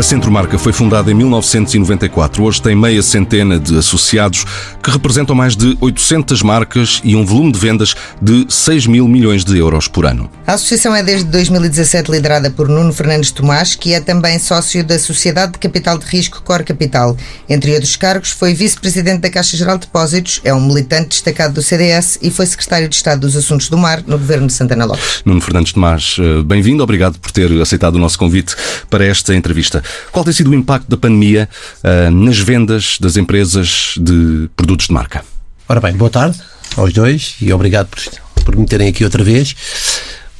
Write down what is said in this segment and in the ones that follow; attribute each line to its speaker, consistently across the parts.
Speaker 1: A Centromarca foi fundada em 1994. Hoje tem meia centena de associados que representam mais de 800 marcas e um volume de vendas de 6 mil milhões de euros por ano.
Speaker 2: A associação é desde 2017 liderada por Nuno Fernandes Tomás, que é também sócio da Sociedade de Capital de Risco Cor Capital. Entre outros cargos, foi vice-presidente da Caixa Geral de Depósitos, é um militante destacado do CDS e foi secretário de Estado dos Assuntos do Mar no governo de Santana Lopes.
Speaker 1: Nuno Fernandes Tomás, eh, bem-vindo, obrigado por ter aceitado o nosso convite para esta entrevista. Qual tem sido o impacto da pandemia uh, nas vendas das empresas de produtos de marca?
Speaker 3: Ora bem, boa tarde aos dois e obrigado por, por me terem aqui outra vez.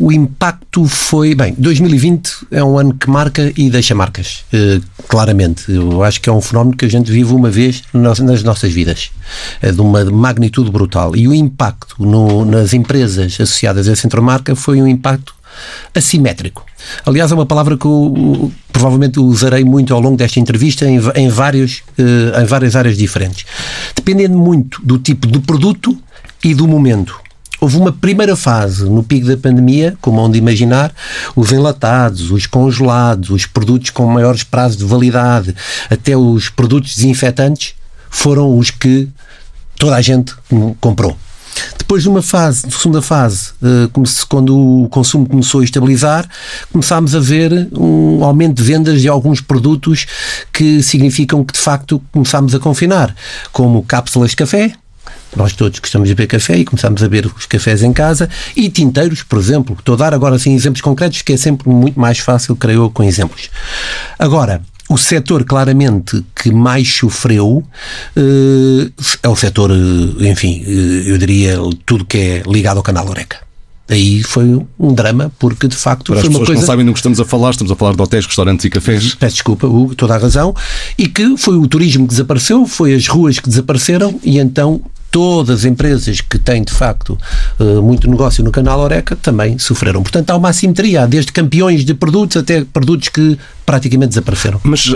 Speaker 3: O impacto foi. Bem, 2020 é um ano que marca e deixa marcas, uh, claramente. Eu acho que é um fenómeno que a gente vive uma vez nas nossas vidas, é de uma magnitude brutal. E o impacto no, nas empresas associadas a Centromarca foi um impacto assimétrico. Aliás, é uma palavra que eu provavelmente usarei muito ao longo desta entrevista em, em, vários, uh, em várias áreas diferentes. Dependendo muito do tipo de produto e do momento. Houve uma primeira fase no pico da pandemia, como onde imaginar, os enlatados, os congelados, os produtos com maiores prazos de validade, até os produtos desinfetantes, foram os que toda a gente comprou. Depois de uma fase, de segunda fase, eh, quando o consumo começou a estabilizar, começámos a ver um aumento de vendas de alguns produtos que significam que de facto começámos a confinar, como cápsulas de café, nós todos gostamos de beber café e começamos a beber os cafés em casa e tinteiros, por exemplo. Estou a dar agora assim exemplos concretos que é sempre muito mais fácil, creio eu, com exemplos. Agora, o setor claramente que mais sofreu uh, é o setor, uh, enfim, uh, eu diria tudo que é ligado ao canal Oreca. Aí foi um drama, porque de facto
Speaker 1: Para
Speaker 3: foi
Speaker 1: as
Speaker 3: uma
Speaker 1: pessoas
Speaker 3: coisa.
Speaker 1: que não sabem do que estamos a falar, estamos a falar de hotéis, restaurantes e cafés.
Speaker 3: Peço desculpa, Hugo, toda a razão. E que foi o turismo que desapareceu, foi as ruas que desapareceram, e então todas as empresas que têm, de facto, eh, muito negócio no canal Oreca também sofreram. Portanto, há uma assimetria, desde campeões de produtos até produtos que praticamente desapareceram.
Speaker 1: Mas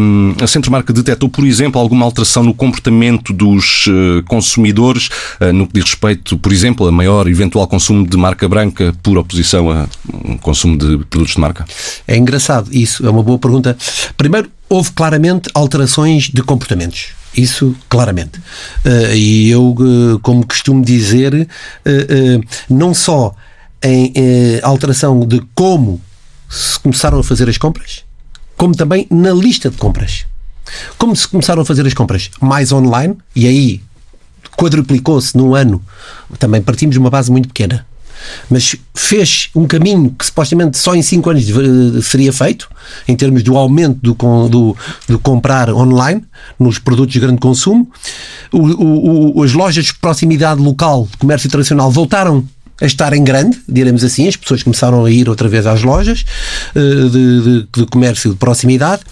Speaker 1: hum, a Centromarca detectou, por exemplo, alguma alteração no comportamento dos uh, consumidores uh, no que diz respeito, por exemplo, a maior eventual consumo de marca branca por oposição a um consumo de produtos de marca?
Speaker 3: É engraçado, isso é uma boa pergunta. Primeiro, houve claramente alterações de comportamentos. Isso, claramente. Uh, e eu, uh, como costumo dizer, uh, não só em alteração de como se começaram a fazer as compras, como também na lista de compras. Como se começaram a fazer as compras mais online, e aí quadruplicou-se num ano, também partimos de uma base muito pequena mas fez um caminho que supostamente só em 5 anos seria feito, em termos do aumento do, do, do comprar online nos produtos de grande consumo. O, o, as lojas de proximidade local de comércio tradicional voltaram a estar em grande, diremos assim, as pessoas começaram a ir outra vez às lojas eh, de, de, de comércio de proximidade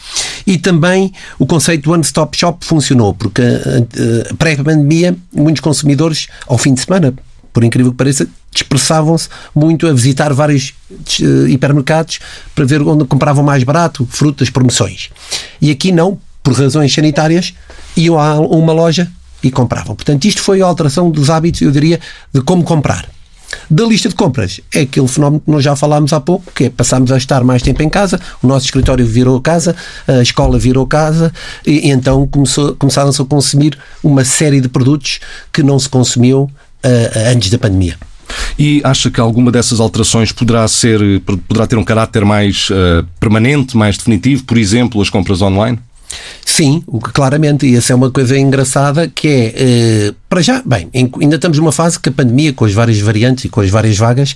Speaker 3: e também o conceito do one-stop shop funcionou, porque eh, eh, pré-pandemia muitos consumidores ao fim de semana por incrível que pareça, dispersavam-se muito a visitar vários uh, hipermercados para ver onde compravam mais barato, frutas, promoções. E aqui não, por razões sanitárias, iam a uma loja e compravam. Portanto, isto foi a alteração dos hábitos, eu diria, de como comprar. Da lista de compras, é aquele fenómeno que nós já falámos há pouco, que é passamos a estar mais tempo em casa, o nosso escritório virou casa, a escola virou casa, e, e então começaram-se a consumir uma série de produtos que não se consumiam uh, antes da pandemia.
Speaker 1: E acha que alguma dessas alterações poderá ser poderá ter um caráter mais uh, permanente, mais definitivo, por exemplo, as compras online?
Speaker 3: Sim, o que claramente, e essa é uma coisa engraçada que é, eh, para já, bem, ainda estamos numa fase que a pandemia, com as várias variantes e com as várias vagas,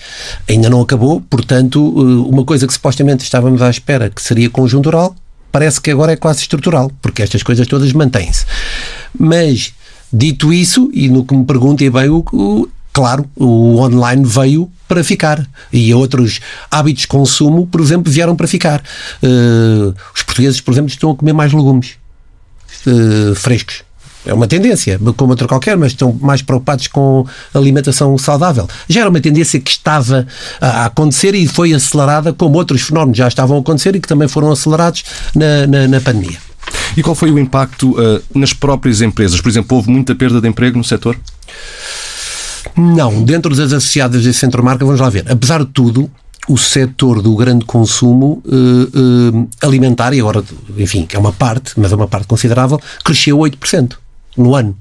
Speaker 3: ainda não acabou, portanto, eh, uma coisa que supostamente estávamos à espera que seria conjuntural, parece que agora é quase estrutural, porque estas coisas todas mantêm-se. Mas Dito isso, e no que me perguntem bem, o, o, claro, o online veio para ficar. E outros hábitos de consumo, por exemplo, vieram para ficar. Uh, os portugueses, por exemplo, estão a comer mais legumes uh, frescos. É uma tendência, como outra qualquer, mas estão mais preocupados com alimentação saudável. Já era uma tendência que estava a acontecer e foi acelerada, como outros fenómenos já estavam a acontecer e que também foram acelerados na, na, na pandemia.
Speaker 1: E qual foi o impacto uh, nas próprias empresas? Por exemplo, houve muita perda de emprego no setor?
Speaker 3: Não, dentro das associadas desse centro marca, vamos lá ver. Apesar de tudo, o setor do grande consumo uh, uh, alimentar, e agora, enfim, que é uma parte, mas é uma parte considerável, cresceu 8% no ano.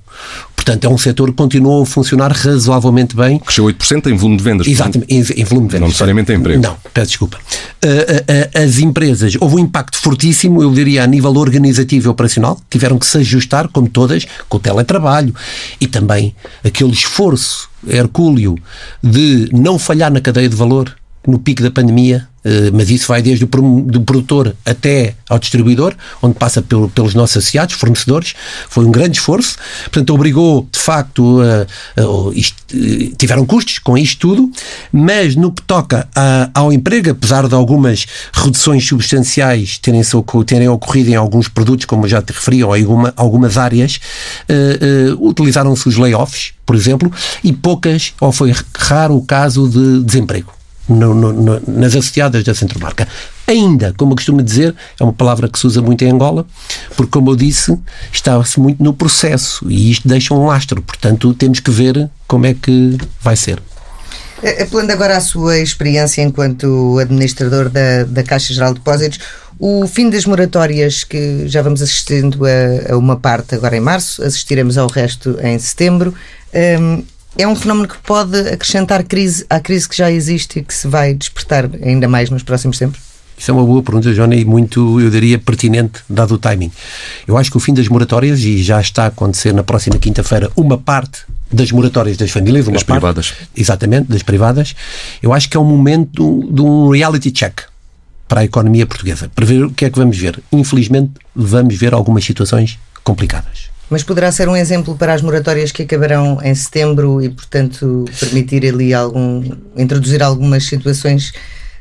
Speaker 3: Portanto, é um setor que continuou a funcionar razoavelmente bem.
Speaker 1: Cresceu 8% em volume de vendas.
Speaker 3: Exatamente, em, em, volume de vendas.
Speaker 1: Não necessariamente em emprego.
Speaker 3: Não, peço desculpa. As empresas, houve um impacto fortíssimo, eu diria, a nível organizativo e operacional, tiveram que se ajustar, como todas, com o teletrabalho e também aquele esforço hercúleo de não falhar na cadeia de valor no pico da pandemia, mas isso vai desde o produtor até ao distribuidor, onde passa pelo, pelos nossos associados, fornecedores. Foi um grande esforço. Portanto, obrigou, de facto, a, a, eh, tiveram custos com isto tudo, mas no que toca ao emprego, apesar de algumas reduções substanciais terem, terem ocorrido em alguns produtos, como já te referi, ou em alguma, algumas áreas, uh, uh, utilizaram-se os layoffs, por exemplo, e poucas, ou foi raro o caso de desemprego no, no, nas associadas da Centromarca. Ainda, como eu costumo dizer, é uma palavra que se usa muito em Angola, porque, como eu disse, está-se muito no processo e isto deixa um lastro. Portanto, temos que ver como é que vai ser.
Speaker 2: Apelando agora à sua experiência enquanto administrador da, da Caixa Geral de Depósitos, o fim das moratórias, que já vamos assistindo a, a uma parte agora em março, assistiremos ao resto em setembro. Um, é um fenómeno que pode acrescentar crise à crise que já existe e que se vai despertar ainda mais nos próximos tempos?
Speaker 3: Isso é uma boa pergunta, Johnny, e muito, eu diria, pertinente, dado o timing. Eu acho que o fim das moratórias, e já está a acontecer na próxima quinta-feira, uma parte das moratórias das famílias, uma
Speaker 1: das
Speaker 3: parte,
Speaker 1: privadas.
Speaker 3: Exatamente, das privadas. Eu acho que é um momento de um reality check para a economia portuguesa, para ver o que é que vamos ver. Infelizmente, vamos ver algumas situações complicadas.
Speaker 2: Mas poderá ser um exemplo para as moratórias que acabarão em setembro e, portanto, permitir ali algum. introduzir algumas situações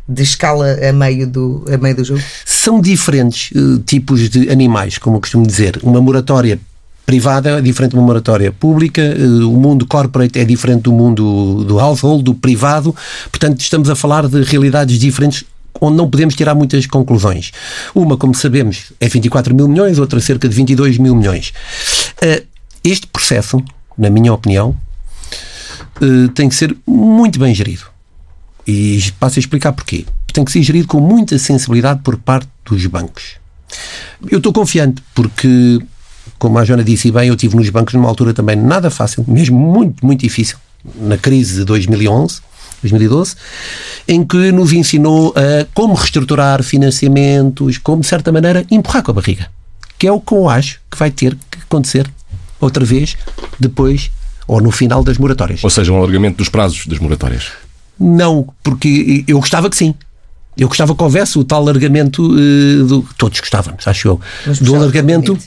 Speaker 2: de escala a meio do, a meio do jogo?
Speaker 3: São diferentes uh, tipos de animais, como eu costumo dizer. Uma moratória privada é diferente de uma moratória pública, uh, o mundo corporate é diferente do mundo do household, do privado, portanto estamos a falar de realidades diferentes onde não podemos tirar muitas conclusões. Uma, como sabemos, é 24 mil milhões, outra cerca de 22 mil milhões. Eh, este processo, na minha opinião, eh, tem que ser muito bem gerido. E passo a explicar porquê. Tem que ser gerido com muita sensibilidade por parte dos bancos. Eu estou confiante porque, como a Joana disse bem, eu estive nos bancos numa altura também nada fácil, mesmo muito, muito difícil, na crise de 2011 2012, em que nos ensinou a como reestruturar financiamentos, como de certa maneira empurrar com a barriga. Que é o que eu acho que vai ter que acontecer outra vez depois ou no final das moratórias.
Speaker 1: Ou seja, um alargamento dos prazos das moratórias.
Speaker 3: Não, porque eu gostava que sim. Eu gostava que houvesse o tal alargamento uh, do. Todos gostávamos, acho eu. Do alargamento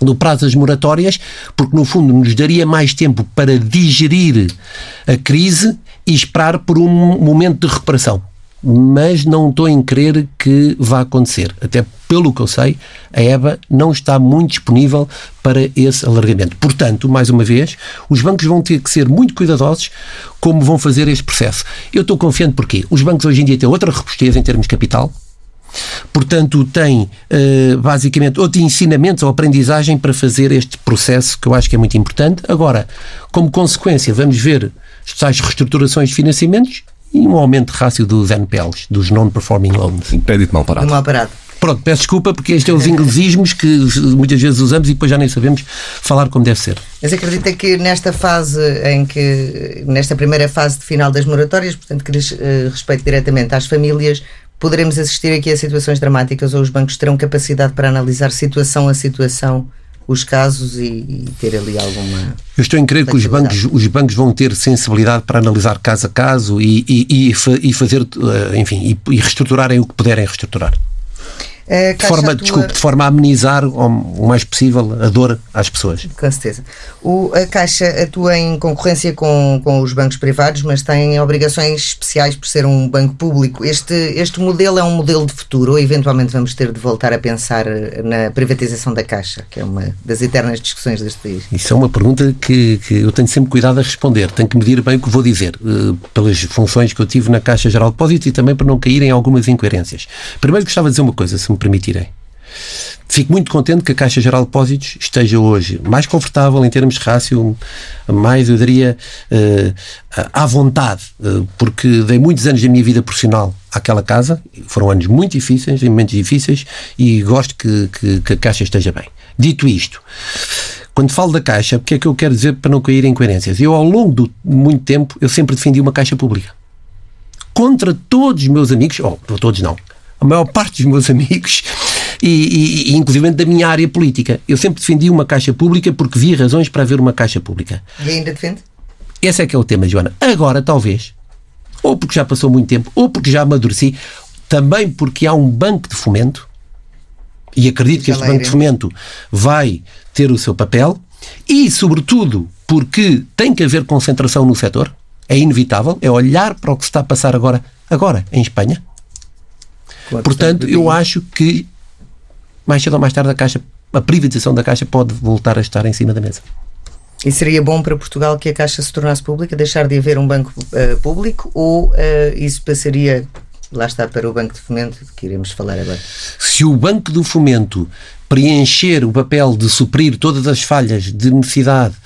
Speaker 3: do prazo das moratórias, porque no fundo nos daria mais tempo para digerir a crise e esperar por um momento de recuperação. Mas não estou em crer que vá acontecer. Até pelo que eu sei, a EBA não está muito disponível para esse alargamento. Portanto, mais uma vez, os bancos vão ter que ser muito cuidadosos como vão fazer este processo. Eu estou confiante porque os bancos hoje em dia têm outra robustez em termos de capital, Portanto, tem uh, basicamente outro ensinamento ou aprendizagem para fazer este processo que eu acho que é muito importante. Agora, como consequência, vamos ver tais reestruturações de financiamentos e um aumento de rácio dos NPLs, dos Non-Performing Loans.
Speaker 1: Crédito mal parado.
Speaker 2: Mal parado.
Speaker 3: Pronto, peço desculpa porque este é os inglesismos que muitas vezes usamos e depois já nem sabemos falar como deve ser.
Speaker 2: Mas acredita que nesta fase em que, nesta primeira fase de final das moratórias, portanto que diz uh, respeito diretamente às famílias, poderemos assistir aqui a situações dramáticas ou os bancos terão capacidade para analisar situação a situação os casos e, e ter ali alguma.
Speaker 3: Eu estou em crer que os bancos, os bancos vão ter sensibilidade para analisar caso a caso e, e, e fazer, eh, enfim, e, reestruturarem o que puderem reestruturar. De forma, atua... desculpe, de forma a amenizar o mais possível a dor às pessoas.
Speaker 2: Com certeza. O, a Caixa atua em concorrência com, com os bancos privados, mas tem obrigações especiais por ser um banco público. Este, este modelo é um modelo de futuro ou eventualmente vamos ter de voltar a pensar na privatização da Caixa, que é uma das eternas discussões deste país?
Speaker 3: Isso é uma pergunta que, que eu tenho sempre cuidado a responder. Tenho que medir bem o que vou dizer, uh, pelas funções que eu tive na Caixa Geral de Depósitos e também para não cair em algumas incoerências. Primeiro gostava de dizer uma coisa, se me permitirem. Fico muito contente que a Caixa Geral de Depósitos esteja hoje mais confortável em termos de rácio, mais, eu diria, uh, à vontade, uh, porque dei muitos anos da minha vida profissional àquela casa, foram anos muito difíceis, momentos difíceis, e gosto que, que, que a Caixa esteja bem. Dito isto, quando falo da Caixa, o que é que eu quero dizer para não cair em coerências? Eu, ao longo de muito tempo, eu sempre defendi uma Caixa Pública. Contra todos os meus amigos, ou oh, todos não, a maior parte dos meus amigos e, e, e, inclusive da minha área política. Eu sempre defendi uma caixa pública porque vi razões para haver uma caixa pública.
Speaker 2: E ainda defende?
Speaker 3: Esse é que é o tema, Joana. Agora, talvez, ou porque já passou muito tempo, ou porque já amadureci, também porque há um banco de fomento, e acredito que este banco de fomento vai ter o seu papel, e, sobretudo, porque tem que haver concentração no setor, é inevitável, é olhar para o que se está a passar agora, agora em Espanha. Claro, Portanto, eu acho que mais cedo ou mais tarde a Caixa, a privatização da Caixa pode voltar a estar em cima da mesa.
Speaker 2: E seria bom para Portugal que a Caixa se tornasse pública, deixar de haver um banco uh, público ou uh, isso passaria, lá está, para o Banco de Fomento, que iremos falar agora?
Speaker 3: Se o Banco do Fomento preencher o papel de suprir todas as falhas de necessidade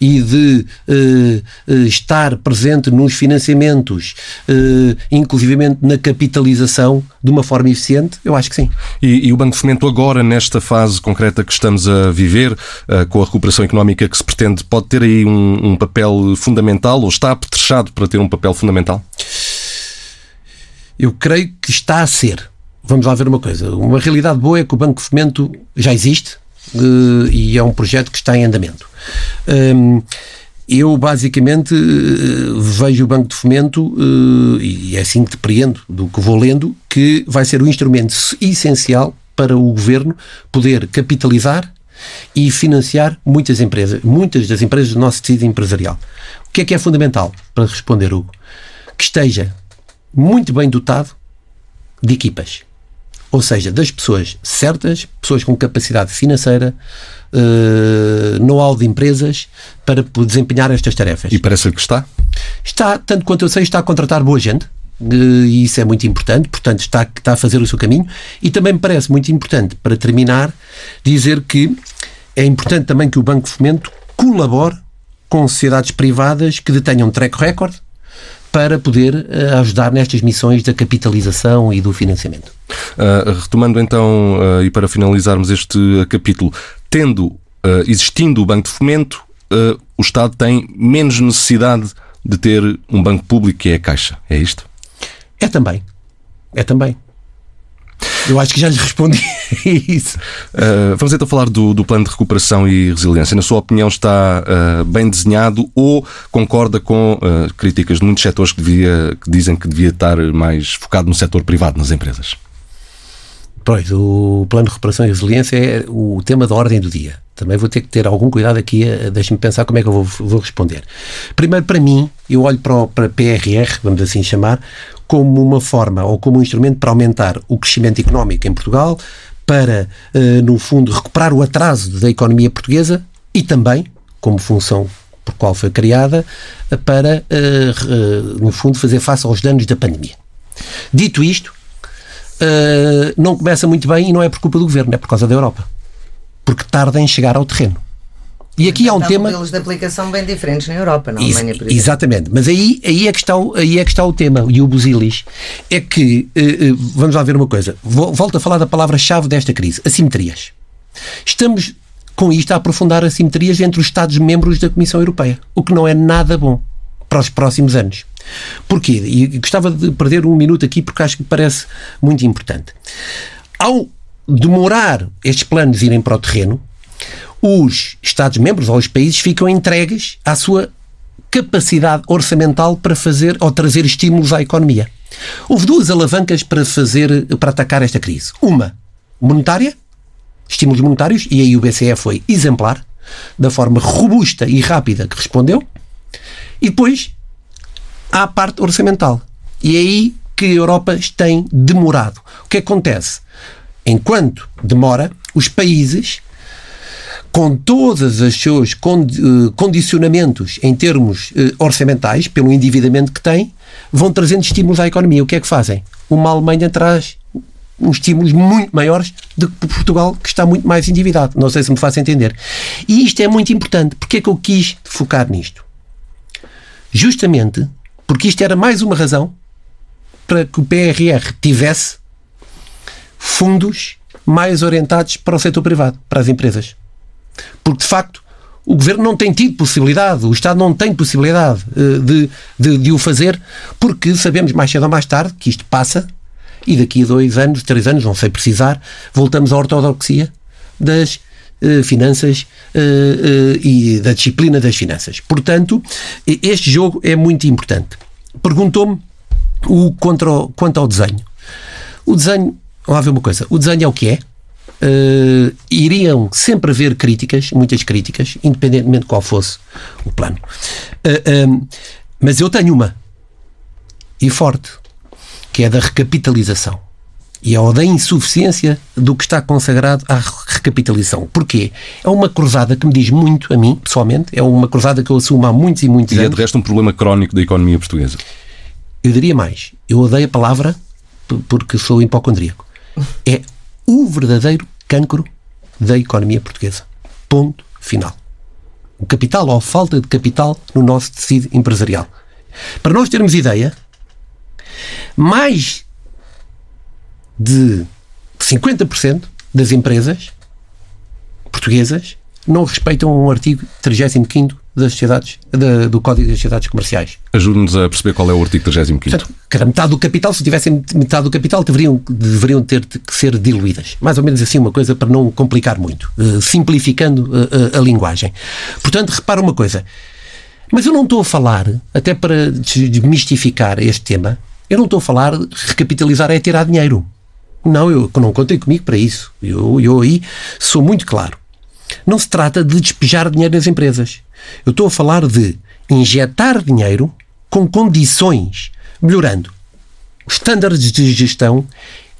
Speaker 3: e de uh, uh, estar presente nos financiamentos, uh, inclusivamente na capitalização, de uma forma eficiente, eu acho que sim.
Speaker 1: E, e o Banco de Fomento agora, nesta fase concreta que estamos a viver, uh, com a recuperação económica que se pretende, pode ter aí um, um papel fundamental ou está apetrechado para ter um papel fundamental?
Speaker 3: Eu creio que está a ser vamos lá ver uma coisa. Uma realidade boa é que o Banco de Fomento já existe uh, e é um projeto que está em andamento. Um, eu basicamente uh, vejo o Banco de Fomento, uh, e é assim que depreendo do que vou lendo, que vai ser um instrumento essencial para o governo poder capitalizar e financiar muitas empresas, muitas das empresas do nosso tecido empresarial. O que é que é fundamental para responder, Hugo? Que esteja muito bem dotado de equipas ou seja, das pessoas certas, pessoas com capacidade financeira, uh, know-how de empresas para desempenhar estas tarefas.
Speaker 1: E parece que está?
Speaker 3: Está, tanto quanto eu sei, está a contratar boa gente. E isso é muito importante, portanto, está, está a fazer o seu caminho. E também me parece muito importante, para terminar, dizer que é importante também que o Banco de Fomento colabore com sociedades privadas que detenham track record para poder uh, ajudar nestas missões da capitalização e do financiamento.
Speaker 1: Uh, retomando então, uh, e para finalizarmos este capítulo, tendo, existindo o Banco de Fomento, o Estado tem menos necessidade de ter um banco público que é a Caixa. É isto?
Speaker 3: É também. É também. Eu acho que já lhe respondi isso.
Speaker 1: Uh, vamos então falar do, do, plano de recuperação e resiliência. Na sua opinião, está uh, bem desenhado ou concorda com uh, críticas de muitos setores que, devia, que dizem que devia estar mais focado no setor privado, nas empresas?
Speaker 3: Pois, o plano de recuperação e resiliência é o tema da ordem do dia. Também vou ter que ter algum cuidado aqui, deixe-me pensar como é que eu vou, vou, responder. Primeiro, para mim, eu olho para, o, para PRR, vamos assim chamar, como uma forma ou como um instrumento para aumentar o crescimento económico em Portugal, para, eh, no fundo, recuperar o atraso da economia portuguesa e também, como função por qual foi criada, para, eh, no fundo, fazer face aos danos da pandemia. Dito isto, eh, não começa muito bem e não é por culpa do governo, é por causa da Europa. Porque tarda em chegar ao terreno.
Speaker 2: E aqui há um tema. modelos de aplicação bem diferentes na Europa, na Alemanha, por exemplo.
Speaker 3: Exatamente, mas aí, aí, é que está o, aí é que está o tema, e o busilis, é que, uh, uh, vamos lá ver uma coisa, volto a falar da palavra-chave desta crise, assimetrias. Estamos com isto a aprofundar assimetrias entre os Estados-membros da Comissão Europeia, o que não é nada bom para os próximos anos. Porquê? E gostava de perder um minuto aqui porque acho que parece muito importante. Ao demorar estes planos irem para o terreno, os Estados-membros ou os países ficam entregues à sua capacidade orçamental para fazer ou trazer estímulos à economia. Houve duas alavancas para fazer para atacar esta crise. Uma monetária, estímulos monetários, e aí o BCE foi exemplar, da forma robusta e rápida que respondeu. E depois há a parte orçamental. E é aí que a Europa tem demorado. O que acontece? Enquanto demora, os países com todos os seus eh, condicionamentos em termos eh, orçamentais, pelo endividamento que têm, vão trazendo estímulos à economia. O que é que fazem? Uma Alemanha traz uns estímulos muito maiores do que Portugal, que está muito mais endividado. Não sei se me faço entender. E isto é muito importante. Porquê é que eu quis focar nisto? Justamente porque isto era mais uma razão para que o PRR tivesse fundos mais orientados para o setor privado, para as empresas. Porque, de facto, o governo não tem tido possibilidade, o Estado não tem possibilidade uh, de, de, de, o fazer, porque sabemos mais cedo ou mais tarde que isto passa e daqui a dois anos, três anos, não sei precisar, voltamos à ortodoxia das uh, finanças uh, e da disciplina das finanças. Portanto, este jogo é muito importante. Perguntou-me o, contra o, quanto ao desenho. O desenho, vamos lá ver uma coisa, o desenho é o que é, uh, iriam sempre haver críticas, muitas críticas, independentemente de qual fosse o plano. Uh, uh, mas eu tenho uma, e forte, que é da recapitalização. E é o da insuficiência do que está consagrado à recapitalização. Porquê? É uma cruzada que me diz muito a mim, pessoalmente, é uma cruzada que eu assumo há muitos e muitos
Speaker 1: e
Speaker 3: anos.
Speaker 1: E é de resto um problema crónico da economia portuguesa.
Speaker 3: Eu diria mais. Eu odeio a palavra porque sou hipocondríaco. É o verdadeiro cancro da economia portuguesa. Ponto final. O capital ou a falta de capital no nosso tecido empresarial. Para nós termos ideia, mais de 50% das empresas portuguesas não respeitam um artigo 35 das sociedades, da, do Código das Sociedades Comerciais.
Speaker 1: Ajude-nos a perceber qual é o artigo 35.
Speaker 3: Portanto, cada metade do capital, se tivessem metade do capital, deveriam, deveriam ter que ser diluídas. Mais ou menos assim, uma coisa para não complicar muito, uh, simplificando uh, a linguagem. Portanto, repara uma coisa. Mas eu não estou a falar, até para desmistificar este tema, eu não estou a falar recapitalizar é tirar dinheiro. Não, eu não contei comigo para isso. Eu, eu aí sou muito claro. Não se trata de despejar dinheiro nas empresas. Eu estou a falar de injetar dinheiro com condições, melhorando os estándares de gestão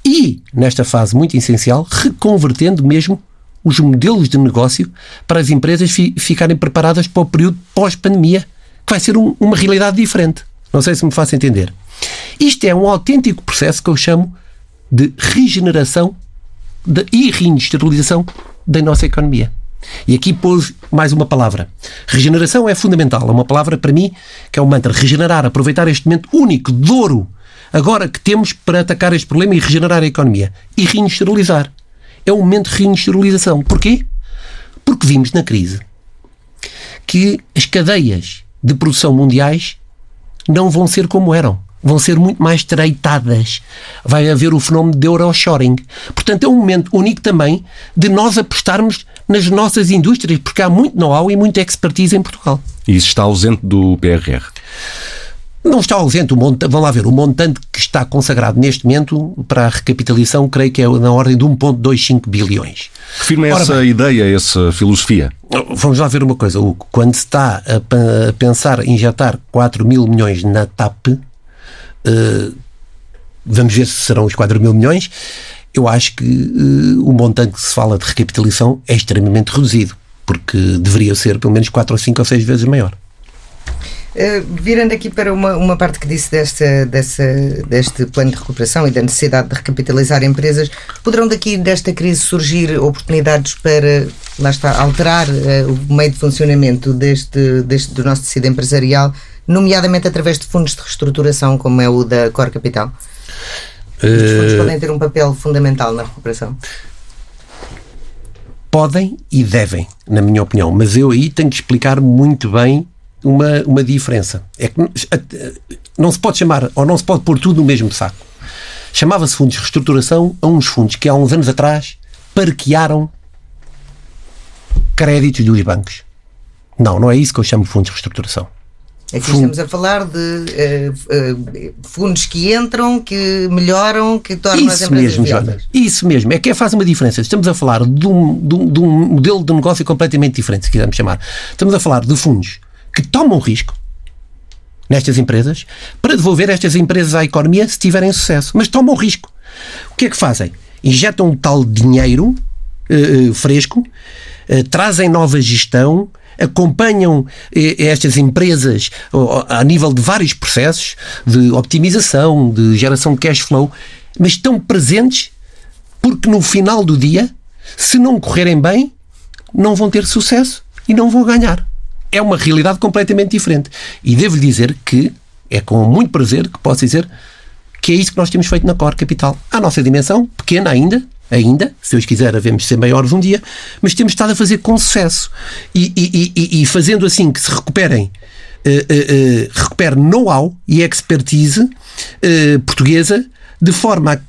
Speaker 3: e, nesta fase muito essencial, reconvertendo mesmo os modelos de negócio para as empresas fi ficarem preparadas para o período pós-pandemia, que vai ser um, uma realidade diferente. Não sei se me faço entender. Isto é um autêntico processo que eu chamo de regeneração de, e reindustrialização da nossa economia. E aqui pôs mais uma palavra. Regeneração é fundamental. É uma palavra para mim que é um mantra. Regenerar, aproveitar este momento único de ouro agora que temos para atacar este problema e regenerar a economia. E reindustrializar. É um momento de reindustrialização. Porquê? Porque vimos na crise que as cadeias de produção mundiais não vão ser como eram vão ser muito mais estreitadas. Vai haver o fenómeno de euroshoring. Portanto, é um momento único também de nós apostarmos nas nossas indústrias, porque há muito know-how e muita expertise em Portugal.
Speaker 1: E isso está ausente do PRR?
Speaker 3: Não está ausente. O montante, vão lá ver, o montante que está consagrado neste momento para a recapitalização, creio que é na ordem de 1,25 bilhões.
Speaker 1: Refirma essa bem, ideia, essa filosofia?
Speaker 3: Vamos lá ver uma coisa. Quando se está a pensar em injetar 4 mil milhões na TAP, uh, vamos ver se serão os 4 mil milhões, eu acho que uh, o montante que se fala de recapitalização é extremamente reduzido, porque deveria ser pelo menos 4 ou 5 ou 6 vezes maior.
Speaker 2: Uh, virando aqui para uma, uma parte que disse desta, deste plano de recuperação e da necessidade de recapitalizar empresas, poderão daqui desta crise surgir oportunidades para, lá está, alterar uh, o meio de funcionamento deste, deste, do nosso tecido empresarial, nomeadamente através de fundos de reestruturação, como é o da Core Capital? Os fundos podem ter um papel fundamental na recuperação?
Speaker 3: Podem e devem, na minha opinião, mas eu aí tenho que explicar muito bem uma, uma diferença. É que não se pode chamar, ou não se pode pôr tudo no mesmo saco. Chamava-se fundos de reestruturação a uns fundos que há uns anos atrás parquearam créditos dos bancos. Não, não é isso que eu chamo de fundos de reestruturação.
Speaker 2: Aqui Fundo. estamos a falar de uh, uh, fundos que entram, que melhoram, que tornam
Speaker 3: Isso
Speaker 2: as empresas
Speaker 3: mesmo, Jonas. Isso mesmo. É que faz uma diferença. Estamos a falar de um, de, um, de um modelo de negócio completamente diferente, se quisermos chamar. Estamos a falar de fundos que tomam risco nestas empresas para devolver estas empresas à economia se tiverem sucesso. Mas tomam risco. O que é que fazem? Injetam um tal dinheiro uh, fresco, trazem nova gestão, acompanham eh, estas empresas a nível de vários processos de optimização, de geração de cash flow, mas estão presentes Porque no final do dia, se não correrem bem, não vão ter sucesso e não vão ganhar. É uma realidade completamente diferente. E devo dizer que é com muito prazer que posso dizer que é isso que nós temos feito na Core Capital. A nossa dimensão, pequena ainda, ainda, se Deus quiser, havemos ser maiores um dia, mas temos estado a fazer com sucesso. E, e, e, e fazendo assim que se recuperem, uh, uh, uh, recupere know-how e expertise portuguesa, de forma a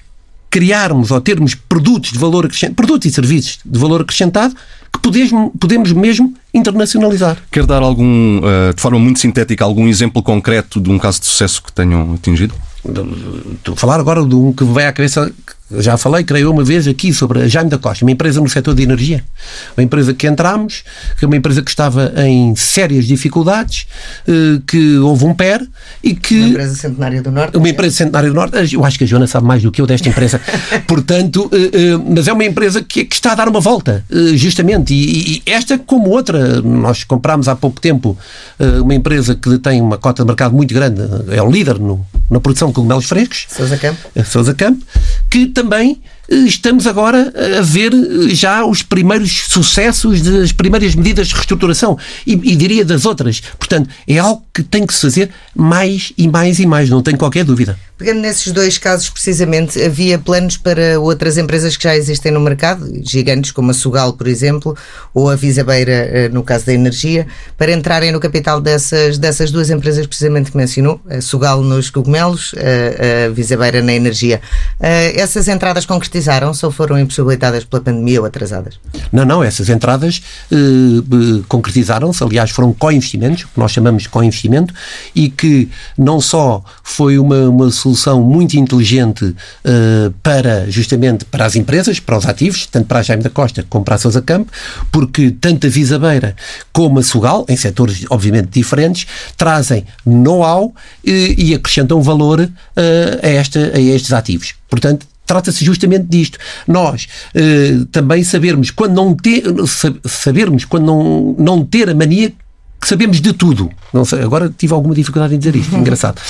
Speaker 3: criarmos ou termos produtos de valor acrescentado, produtos e serviços de valor acrescentado que podemos, podemos mesmo internacionalizar.
Speaker 1: Quer dar algum, de forma muito sintética, algum exemplo concreto de um caso de sucesso que tenham atingido?
Speaker 3: Estou a falar agora de um que vai à cabeça, já falei, creio uma vez aqui sobre a Jaime da Costa, uma empresa no setor de energia. Uma empresa que entramos, que é uma empresa que estava em sérias dificuldades, eh, que houve um PER e que.
Speaker 2: Uma empresa centenária do Norte.
Speaker 3: Uma empresa centenária do Norte. Eu acho que a Joana sabe mais do que eu desta empresa. Portanto, eh, eh, mas é uma empresa que, está a dar uma volta, justamente. E, esta, como outra, nós comprámos há pouco tempo uma empresa que tem uma cota de mercado muito grande, é o líder no, na produção de cogumelos frescos.
Speaker 2: Sousa Camp.
Speaker 3: Sousa Camp, que também estamos agora a ver eh, já os primeiros sucessos das primeiras medidas de reestruturação e, e, diria das outras. Portanto, é algo que tem que se fazer mais e mais e mais, não tenho qualquer dúvida.
Speaker 2: Pegando nesses dois casos precisamente, havia planos para outras empresas que já existem no mercado, gigantes como a Sugal, por exemplo, ou a Visabeira, eh, no caso da energia, para entrarem no capital dessas, dessas duas empresas precisamente que mencionou, a Sugal nos cogumelos, a, a Visabeira na energia. Essas entradas concretizadas concretizaram-se ou foram impossibilitadas pela pandemia ou atrasadas?
Speaker 3: Não, não, essas entradas eh, eh, concretizaram-se, aliás, foram co-investimentos, que nós chamamos de co-investimento, e que não só foi uma, uma solução muito inteligente eh, para, justamente, para as empresas, para os ativos, tanto para a Jaime da Costa como para a Sousa Campo, porque tanto a Visabeira como a Sugal, em setores obviamente diferentes, trazem know-how e, e acrescentam valor a, esta, a estes ativos. Portanto, trata-se justamente disto. Nós eh, também sabermos quando não ter, sabermos quando não, não ter a mania que sabemos de tudo. Não sei, agora tive alguma dificuldade em dizer isto, engraçado.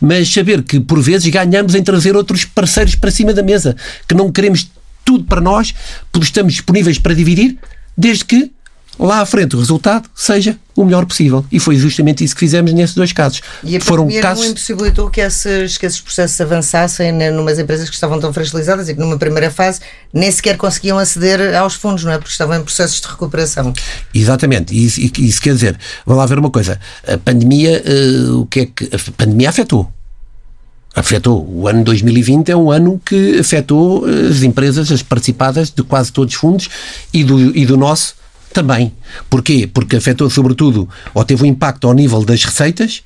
Speaker 3: Mas saber que por vezes ganhamos em trazer outros parceiros para cima da mesa, que não queremos tudo para nós, porque estamos disponíveis para dividir, desde que lá à frente o resultado seja o melhor possível. E foi justamente isso que fizemos nesses dois casos.
Speaker 2: E a Foram casos... não impossibilitou que esses, que esses processos avançassem numas empresas que estavam tão fragilizadas e que numa primeira fase nem sequer conseguiam aceder aos fundos, não é? Porque estavam em processos de recuperação.
Speaker 3: Exatamente. E isso, isso quer dizer, vamos lá ver uma coisa. A pandemia, uh, o que é que... A pandemia afetou afetou. O ano 2020 é um ano que afetou eh, as empresas, as participadas de quase todos os fundos e do, e do nosso também. Porquê? Porque afetou sobretudo, ou teve um impacto ao nível das receitas,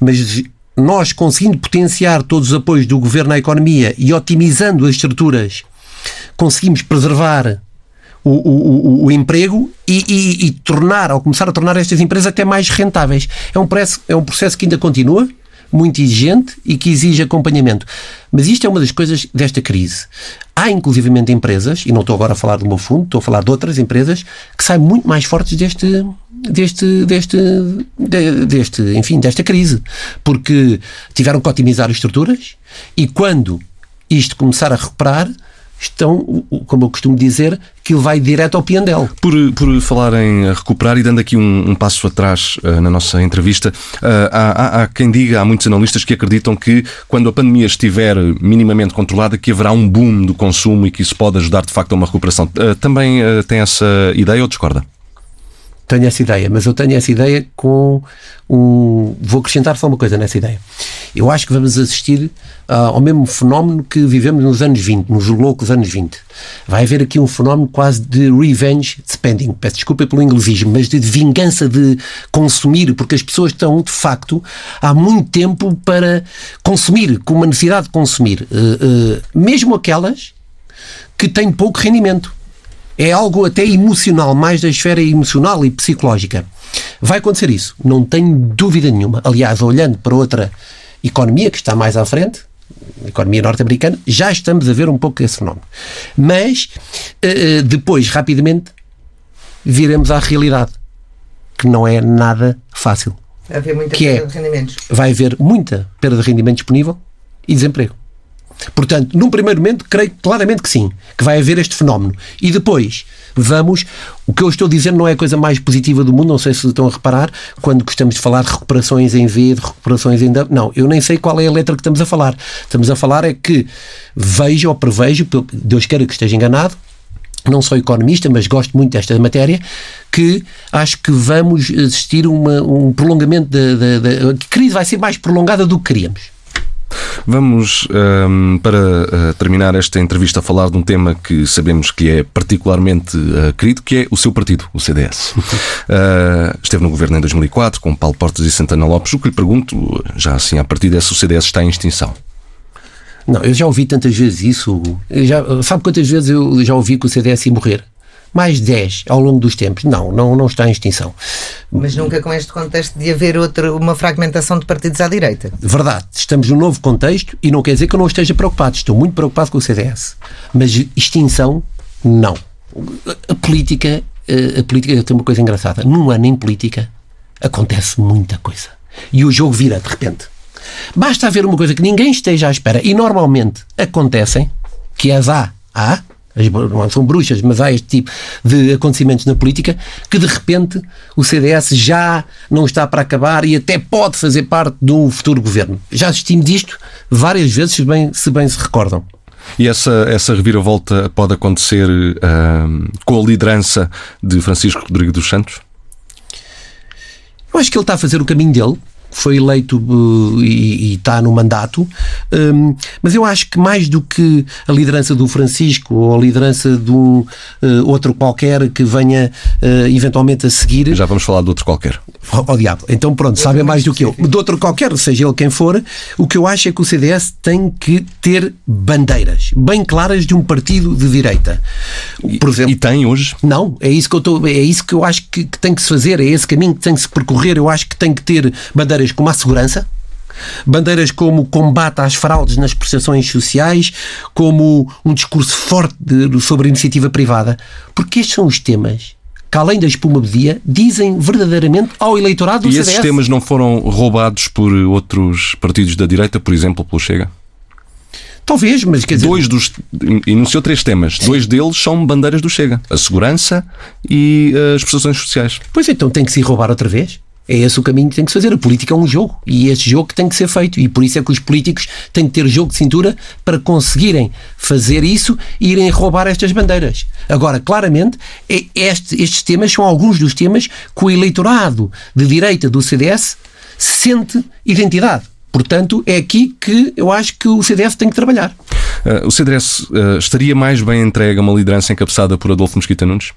Speaker 3: mas nós conseguindo potenciar todos os apoios do governo à economia e otimizando as estruturas, conseguimos preservar o, o, o, o emprego e, e, e, tornar, ou começar a tornar estas empresas até mais rentáveis. É um, processo, é um processo que ainda continua, muito exigente e que exige acompanhamento. Mas isto é uma das coisas desta crise. Há inclusivamente empresas, e não estou agora a falar do meu fundo, estou a falar de outras empresas, que saem muito mais fortes deste, deste, deste, deste, enfim, desta crise. Porque tiveram que otimizar as estruturas e quando isto começar a recuperar, estão, como eu costumo dizer, que ele vai direto ao piandel.
Speaker 1: Por, por falar em recuperar e dando aqui um, um passo atrás uh, na nossa entrevista, uh, há, há, quem diga, há muitos analistas que acreditam que quando a pandemia estiver minimamente controlada, que haverá um boom do consumo e que isso pode ajudar de facto a uma recuperação. Uh, também tem essa ideia ou discorda?
Speaker 3: Tenho essa ideia, mas eu tenho essa ideia com um. Vou acrescentar só uma coisa nessa ideia. Eu acho que vamos assistir uh, ao mesmo fenómeno que vivemos nos anos 20, nos loucos anos 20. Vai haver aqui um fenómeno quase de revenge spending. Peço desculpa pelo inglesismo, mas de vingança de consumir, porque as pessoas estão, de facto, há muito tempo para consumir, com uma necessidade de consumir. Uh, uh, mesmo aquelas que têm pouco rendimento é algo até emocional, mais da esfera emocional e psicológica. Vai acontecer isso, não tenho dúvida nenhuma. Aliás, olhando para outra economia que está mais à frente, a economia norte-americana, já estamos a ver um pouco esse fenómeno. Mas eh, eh, depois, rapidamente, viremos à realidade, que não é nada fácil.
Speaker 2: Vai haver muita que perda é, de rendimentos.
Speaker 3: Vai haver muita perda de rendimento disponível e desemprego. Portanto, num primeiro momento, creio claramente que sim, que vai haver este fenómeno. E depois, vamos. O que eu estou dizer não é a coisa mais positiva do mundo, não sei se estão a reparar, quando gostamos de falar de recuperações em V, de recuperações em W. Não, eu nem sei qual é a letra que estamos a falar. Estamos a falar é que vejo ou prevejo, Deus queira que esteja enganado, não sou economista, mas gosto muito desta matéria, que acho que vamos assistir um prolongamento da. A crise vai ser mais prolongada do que queríamos.
Speaker 1: Vamos, um, para uh, terminar esta entrevista, a falar de um tema que sabemos que é particularmente uh, querido, que é o seu partido, o CDS. uh, esteve no governo em 2004 com Paulo Portas e Santana Lopes. O que lhe pergunto, já assim, a partir dessa, o CDS está em extinção?
Speaker 3: Não, eu já ouvi tantas vezes isso. Já, sabe quantas vezes eu já ouvi que o CDS ia morrer? Mais 10 ao longo dos tempos. Não, não, não está em extinção.
Speaker 2: Mas nunca com este contexto de haver outra, uma fragmentação de partidos à direita.
Speaker 3: Verdade. Estamos num novo contexto e não quer dizer que eu não esteja preocupado. Estou muito preocupado com o CDS. Mas extinção, não. A política, eh, a política tem uma coisa engraçada. Num ano em política acontece muita coisa. E o jogo vira de repente. Basta haver uma coisa que ninguém esteja à espera e normalmente acontecem, que as há, há, não são bruxas, mas há este tipo de acontecimentos na política que de repente o CDS já não está para acabar e até pode fazer parte de um futuro governo. Já assistimos disto várias vezes, se bem se, bem se recordam.
Speaker 1: E essa, essa reviravolta pode acontecer uh, com a liderança de Francisco Rodrigues dos Santos?
Speaker 3: Eu acho que ele está a fazer o caminho dele foi eleito uh, e, e, está no mandato, um, mas eu acho que mais do que a liderança do Francisco ou a liderança de um uh, outro qualquer que venha uh, eventualmente a seguir.
Speaker 1: Já vamos falar de outro qualquer.
Speaker 3: Oh, oh diabo, então pronto, sabem mais do que eu. De outro qualquer, seja ele quem for, o que eu acho é que o CDS tem que ter bandeiras bem claras de um partido de direita.
Speaker 1: Por exemplo, e, e tem hoje?
Speaker 3: Não, é isso que eu estou, é isso que eu acho que, que tem que se fazer, é esse caminho que tem que se percorrer. Eu acho que tem que ter bandeiras bandeiras como a segurança, bandeiras como combate às fraudes nas prestações sociais, como um discurso forte de, sobre a iniciativa privada, porque estes são os temas que, além da espumabedia, dizem verdadeiramente ao eleitorado do
Speaker 1: E
Speaker 3: CDS.
Speaker 1: esses temas não foram roubados por outros partidos da direita, por exemplo, pelo Chega?
Speaker 3: Talvez, mas quer dizer.
Speaker 1: Dois dos. Enunciou três temas. Sim. Dois deles são bandeiras do Chega: a segurança e as prestações sociais.
Speaker 3: Pois então tem que se roubar outra vez? É esse o caminho que tem que se fazer. A política é um jogo e esse jogo que tem que ser feito. E por isso é que os políticos têm que ter jogo de cintura para conseguirem fazer isso e irem roubar estas bandeiras. Agora, claramente, é este, estes temas são alguns dos temas que o eleitorado de direita do CDS sente identidade. Portanto, é aqui que eu acho que o CDS tem que trabalhar.
Speaker 1: Uh, o CDS uh, estaria mais bem entregue a uma liderança encabeçada por Adolfo Mosquita Nunes?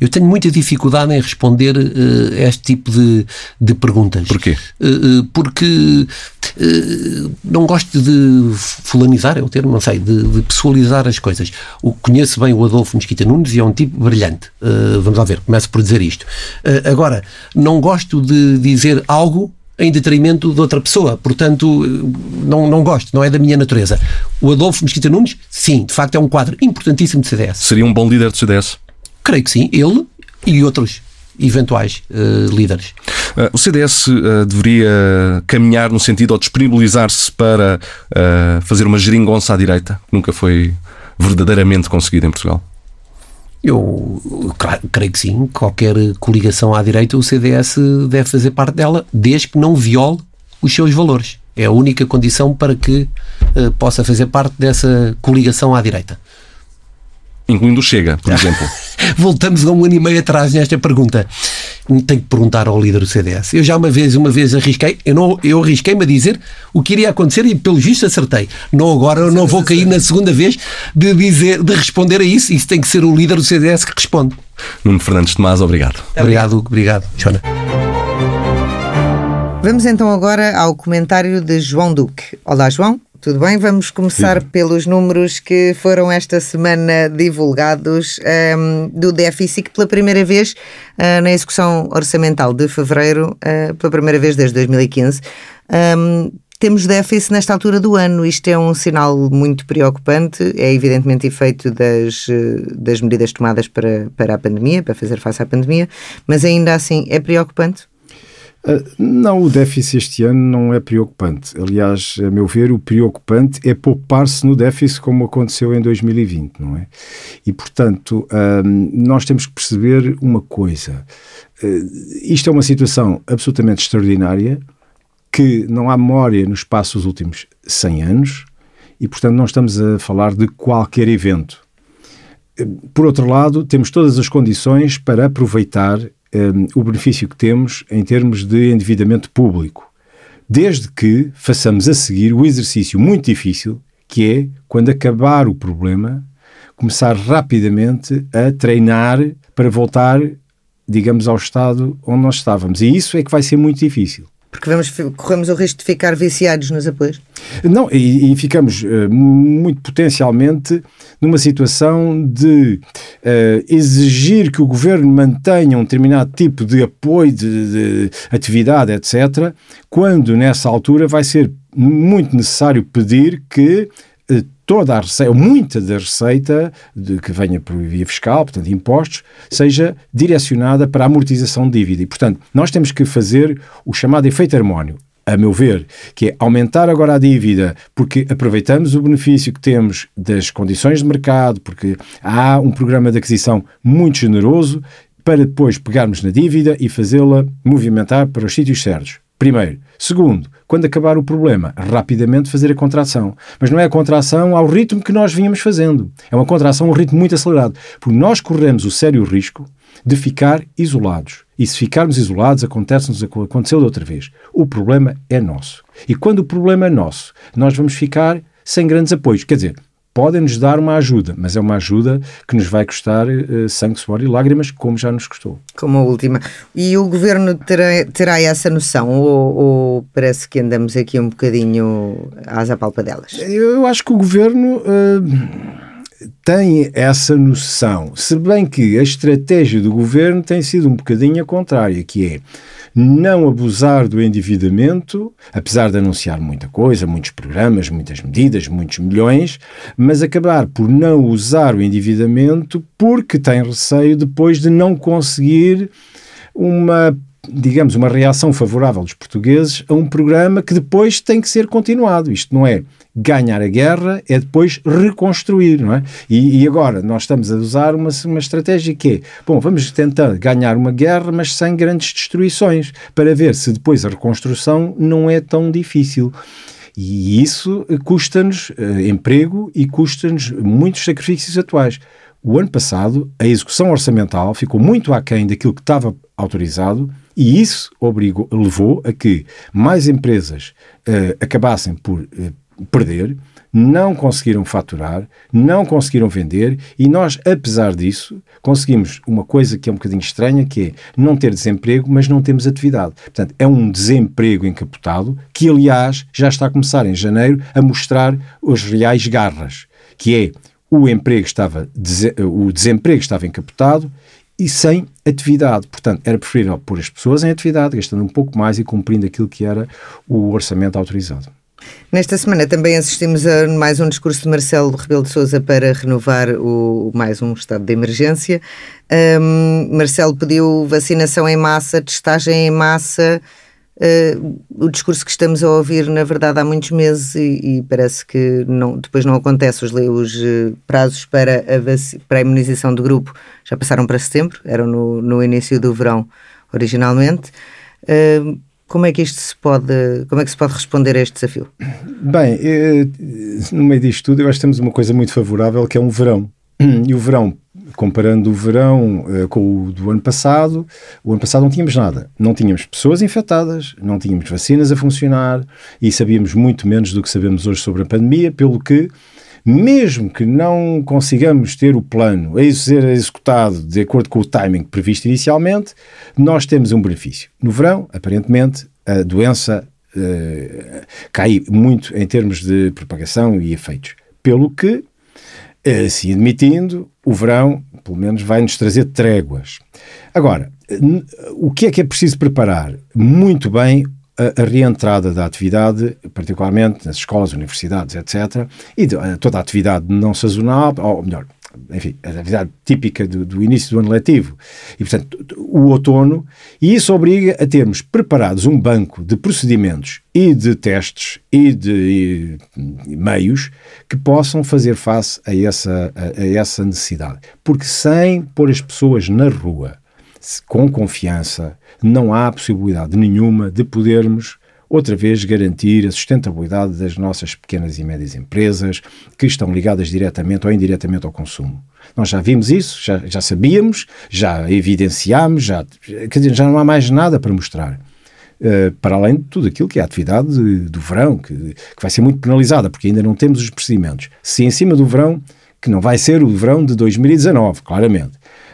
Speaker 3: Eu tenho muita dificuldade em responder uh, este tipo de, de perguntas.
Speaker 1: Porquê?
Speaker 3: Uh, porque uh, não gosto de fulanizar, é o termo, não sei, de, de, pessoalizar as coisas. O, conheço bem o Adolfo Mesquita Nunes e é um tipo brilhante. vamos lá ver, começo por dizer isto. agora, não gosto de dizer algo em detrimento de outra pessoa. Portanto, não, não gosto, não é da minha natureza. O Adolfo Mesquita Nunes, sim, de facto é um quadro importantíssimo de CDS.
Speaker 1: Seria um bom líder do CDS?
Speaker 3: Creio que sim, ele e outros eventuais uh, líderes.
Speaker 1: Uh, o CDS uh, eh, deveria caminhar no sentido ou disponibilizar-se para fazer uma geringonça à direita, que nunca foi verdadeiramente conseguida em Portugal?
Speaker 3: Eu creio que sim. Qualquer coligação à direita, o CDS deve fazer parte dela, desde que não viole os seus valores. É a única condição para que possa fazer parte dessa coligação à direita
Speaker 1: incluindo o Chega, por exemplo.
Speaker 3: Voltamos a um ano e meio atrás nesta pergunta. Tenho que perguntar ao líder do CDS. Eu já uma vez, uma vez arrisquei, eu, não, eu arrisquei-me a dizer o que iria acontecer e pelo visto acertei. Não agora, eu não vou cair na segunda vez de dizer, de responder a isso. Isso tem que ser o líder do CDS que responde.
Speaker 1: Nuno Fernandes Tomás, obrigado.
Speaker 3: Obrigado, obrigado, Jona.
Speaker 2: Vamos então agora ao comentário de João Duque. Olá, João. Tudo bem? Vamos começar Sim. pelos números que foram esta semana divulgados um, ehm, do déficit, que pela primeira vez uh, na execução orçamental de fevereiro, uh, pela primeira vez desde 2015, um, ehm, temos déficit nesta altura do ano. Isto é um sinal muito preocupante, é evidentemente efeito das, das medidas tomadas para, para a pandemia, para fazer face à pandemia, mas ainda assim é preocupante?
Speaker 4: Uh, não, o déficit este ano não é preocupante. Aliás, a meu ver, o preocupante é poupar-se no déficit como aconteceu em 2020, não é? E, portanto, uh, nós temos que perceber uma coisa. Uh, isto é uma situação absolutamente extraordinária que não há memória no espaço dos últimos 100 anos e, portanto, não estamos a falar de qualquer evento. Por outro lado, temos todas as condições para aproveitar um, o benefício que temos em termos de endividamento público, desde que façamos a seguir o exercício muito difícil que é, quando acabar o problema, começar rapidamente a treinar para voltar, digamos, ao estado onde nós estávamos. E isso é que vai ser muito difícil.
Speaker 2: Porque vamos, corremos o risco de ficar viciados nos apoios?
Speaker 4: Não, e, e ficamos uh, muito potencialmente numa situação de uh, exigir que o governo mantenha um determinado tipo de apoio, de, de atividade, etc., quando nessa altura vai ser muito necessário pedir que toda a receita, ou muita da receita de, que venha por via fiscal, portanto, impostos, seja direcionada para a amortização de dívida. E, portanto, nós temos que fazer o chamado efeito harmónio a meu ver, que é aumentar agora a dívida porque aproveitamos o benefício que temos das condições de mercado, porque há um programa de aquisição muito generoso para depois pegarmos na dívida e fazê-la movimentar para os sítios certos. Primeiro. Segundo, quando acabar o problema, rapidamente fazer a contração. Mas não é a contração ao ritmo que nós vínhamos fazendo. É uma contração a um ritmo muito acelerado. Porque nós corremos o sério risco de ficar isolados. E se ficarmos isolados, acontece-nos aconteceu de outra vez. O problema é nosso. E quando o problema é nosso, nós vamos ficar sem grandes apoios. Quer dizer, podem-nos dar uma ajuda, mas é uma ajuda que nos vai custar uh, sangue, suor e lágrimas, como já nos custou.
Speaker 2: Como a última. E o governo terá, terá essa noção ou, ou, parece que andamos aqui um bocadinho às apalpadelas?
Speaker 4: Eu, eu acho que o governo. Uh, tem essa noção, se bem que a estratégia do governo tem sido um bocadinho a contrária, que é não abusar do endividamento, apesar de anunciar muita coisa, muitos programas, muitas medidas, muitos milhões, mas acabar por não usar o endividamento porque tem receio depois de não conseguir uma digamos, uma reação favorável dos portugueses a um programa que depois tem que ser continuado. Isto não é ganhar a guerra, é depois reconstruir, não é? E, e agora nós estamos a usar uma, uma estratégia que é, bom, vamos tentar ganhar uma guerra, mas sem grandes destruições, para ver se depois a reconstrução não é tão difícil. E isso custa-nos uh, emprego e custa-nos muitos sacrifícios atuais. O ano passado, a execução orçamental ficou muito aquém daquilo que estava autorizado e isso obrigou, levou a que mais empresas uh, acabassem por uh, perder, não conseguiram faturar, não conseguiram vender e nós, apesar disso, conseguimos uma coisa que é um bocadinho estranha, que é não ter desemprego, mas não temos atividade. Portanto, é um desemprego encapotado que, aliás, já está a começar em janeiro a mostrar as reais garras, que é o emprego estava, o desemprego estava encapotado e sem atividade. Portanto, era preferível pôr as pessoas em atividade, gastando um pouco mais e cumprindo aquilo que era o orçamento autorizado.
Speaker 2: Nesta semana também assistimos a mais um discurso de Marcelo Rebelo de Sousa para renovar o, mais um estado de emergência. Um, Marcelo pediu vacinação em massa, testagem em massa, Uh, o discurso que estamos a ouvir, na verdade, há muitos meses e, e parece que não, depois não acontece. Os, os uh, prazos para a, para a imunização do grupo já passaram para setembro, eram no, no início do verão originalmente. Uh, como é que isto se pode, como é que se pode responder a este desafio?
Speaker 4: Bem, no meio disto tudo, eu acho que temos uma coisa muito favorável que é um verão. E o verão comparando o verão uh, com o do ano passado, o ano passado não tínhamos nada. Não tínhamos pessoas infectadas, não tínhamos vacinas a funcionar e sabíamos muito menos do que sabemos hoje sobre a pandemia, pelo que, mesmo que não consigamos ter o plano a ser executado de acordo com o timing previsto inicialmente, nós temos um benefício. No verão, aparentemente, a doença uh, cai muito em termos de propagação e efeitos. Pelo que Assim admitindo, o verão, pelo menos, vai nos trazer tréguas. Agora, o que é que é preciso preparar? Muito bem a, a reentrada da atividade, particularmente nas escolas, universidades, etc., e de, toda a atividade não sazonal, ou melhor, enfim, a atividade típica do, do, início do ano letivo. E, portanto, o outono, e isso obriga a termos preparados um banco de procedimentos e de testes e de e, meios que possam fazer face a essa, a, a essa necessidade. Porque sem pôr as pessoas na rua, com confiança, não há possibilidade nenhuma de podermos outra vez garantir a sustentabilidade das nossas pequenas e médias empresas que estão ligadas diretamente ou indiretamente ao consumo. Nós já vimos isso, já, já sabíamos, já evidenciámos, já, quer dizer, já não há mais nada para mostrar. Uh, para além de tudo aquilo que é a atividade do verão, que, que vai ser muito penalizada, porque ainda não temos os procedimentos. Se em cima do verão, que não vai ser o verão de 2019, claramente.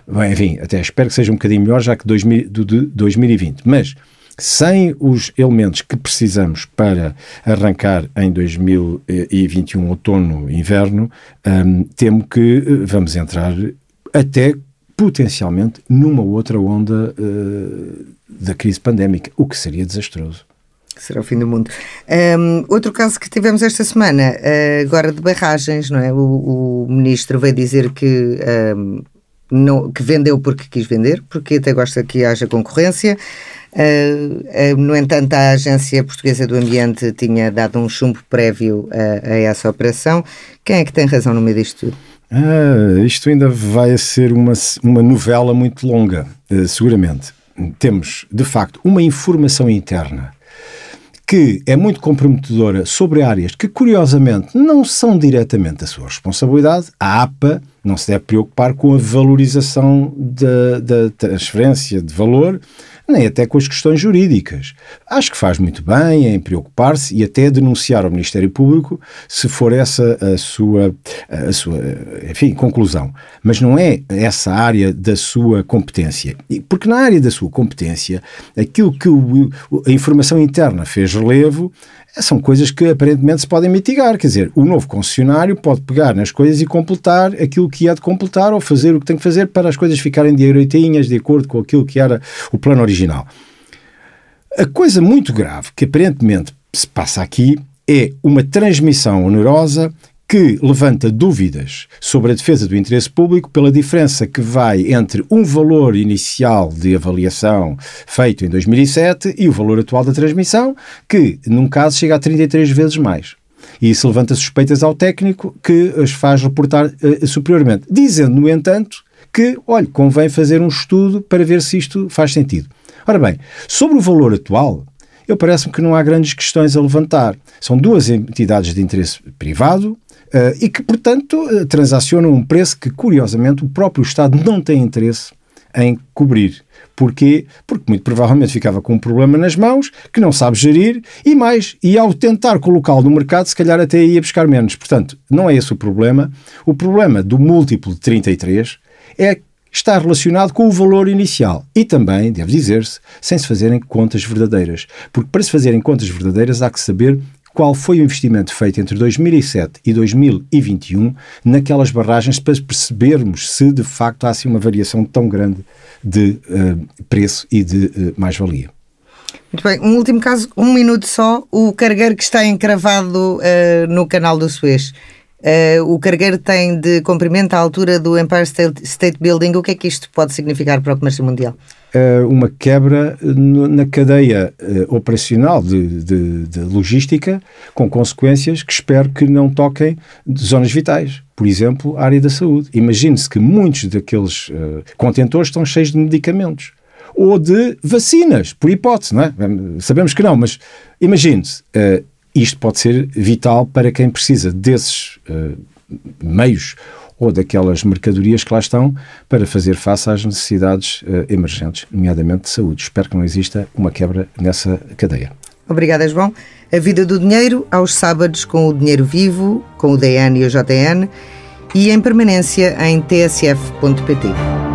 Speaker 4: Bem, enfim, até espero que seja um bocadinho melhor, já que 2000, do, de 2020. Mas sem os elementos que precisamos para arrancar em 2021 outono inverno, um, temo que eh, vamos entrar até potencialmente numa outra onda uh, da crise pandémica, o que seria desastroso.
Speaker 2: Será o fim do mundo. Um, outro caso que tivemos esta semana, uh, agora de barragens, não é? O, o ministro veio dizer que, um, não, que vendeu porque quis vender, porque até gosta que haja concorrência. Uh, uh, no entanto, a Agência Portuguesa do Ambiente tinha dado um chumbo prévio a, a essa operação. Quem é que tem razão no meio disto tudo?
Speaker 4: Ah, isto ainda vai ser uma, uma novela muito longa, uh, seguramente. Temos, de facto, uma informação interna que é muito comprometedora sobre áreas que, curiosamente, não são diretamente a sua responsabilidade. A APA não se deve preocupar com a valorização da, da transferência de valor nem até com as questões jurídicas. Acho que faz muito bem em preocupar-se e até denunciar ao Ministério Público se for essa a sua, a sua enfim, conclusão. Mas não é essa área da sua competência. Porque na área da sua competência, aquilo que o, a informação interna fez relevo são coisas que aparentemente se podem mitigar. Quer dizer, o novo concessionário pode pegar nas coisas e completar aquilo que há de completar ou fazer o que tem que fazer para as coisas ficarem direitinhas, de acordo com aquilo que era o plano original. A coisa muito grave que aparentemente se passa aqui é uma transmissão onerosa que levanta dúvidas sobre a defesa do interesse público pela diferença que vai entre um valor inicial de avaliação feito em 2007 e o valor atual da transmissão, que num caso chega a 33 vezes mais. E isso levanta suspeitas ao técnico que as faz reportar uh, superiormente, dizendo, no entanto, que, olha, convém fazer um estudo para ver se isto faz sentido. Ora bem, sobre o valor atual, eu parece-me que não há grandes questões a levantar. São duas entidades de interesse privado, Uh, e que, portanto, uh, transacionam um preço que, curiosamente, o próprio Estado não tem interesse em cobrir. Porquê? Porque muito provavelmente ficava com um problema nas mãos que não sabe gerir e mais, e ao tentar colocá-lo no mercado, se calhar até ia buscar menos. Portanto, não é esse o problema. O problema do múltiplo de 33 é está relacionado com o valor inicial e também, deve dizer-se, sem se fazerem contas verdadeiras. Porque para se fazerem contas verdadeiras há que saber qual foi o investimento feito entre 2007 e 2021 naquelas barragens para percebermos se de facto há assim uma variação tão grande de uh, preço e de uh, mais-valia.
Speaker 2: Muito bem, um último caso, um minuto só. O cargueiro que está encravado uh, no canal do Suez. O cargueiro tem de comprimento à altura do Empire State, Building. O que é que isto pode significar para o comércio mundial?
Speaker 4: uh, uma quebra na cadeia uh, operacional de, de, de, logística, com consequências que espero que não toquem zonas vitais. Por exemplo, a área da saúde. Imagine-se que muitos daqueles uh, contentores estão cheios de medicamentos. Ou de vacinas, por hipótese, não é? Sabemos que não, mas imagine-se, isto pode ser vital para quem precisa desses meios ou daquelas mercadorias que lá estão para fazer face às necessidades uh, emergentes, nomeadamente de saúde. Espero que não exista uma quebra nessa cadeia.
Speaker 2: Obrigada, João. A vida do dinheiro, aos sábados, com o Dinheiro Vivo, com o DN e o JN, e em permanência em tsf.pt.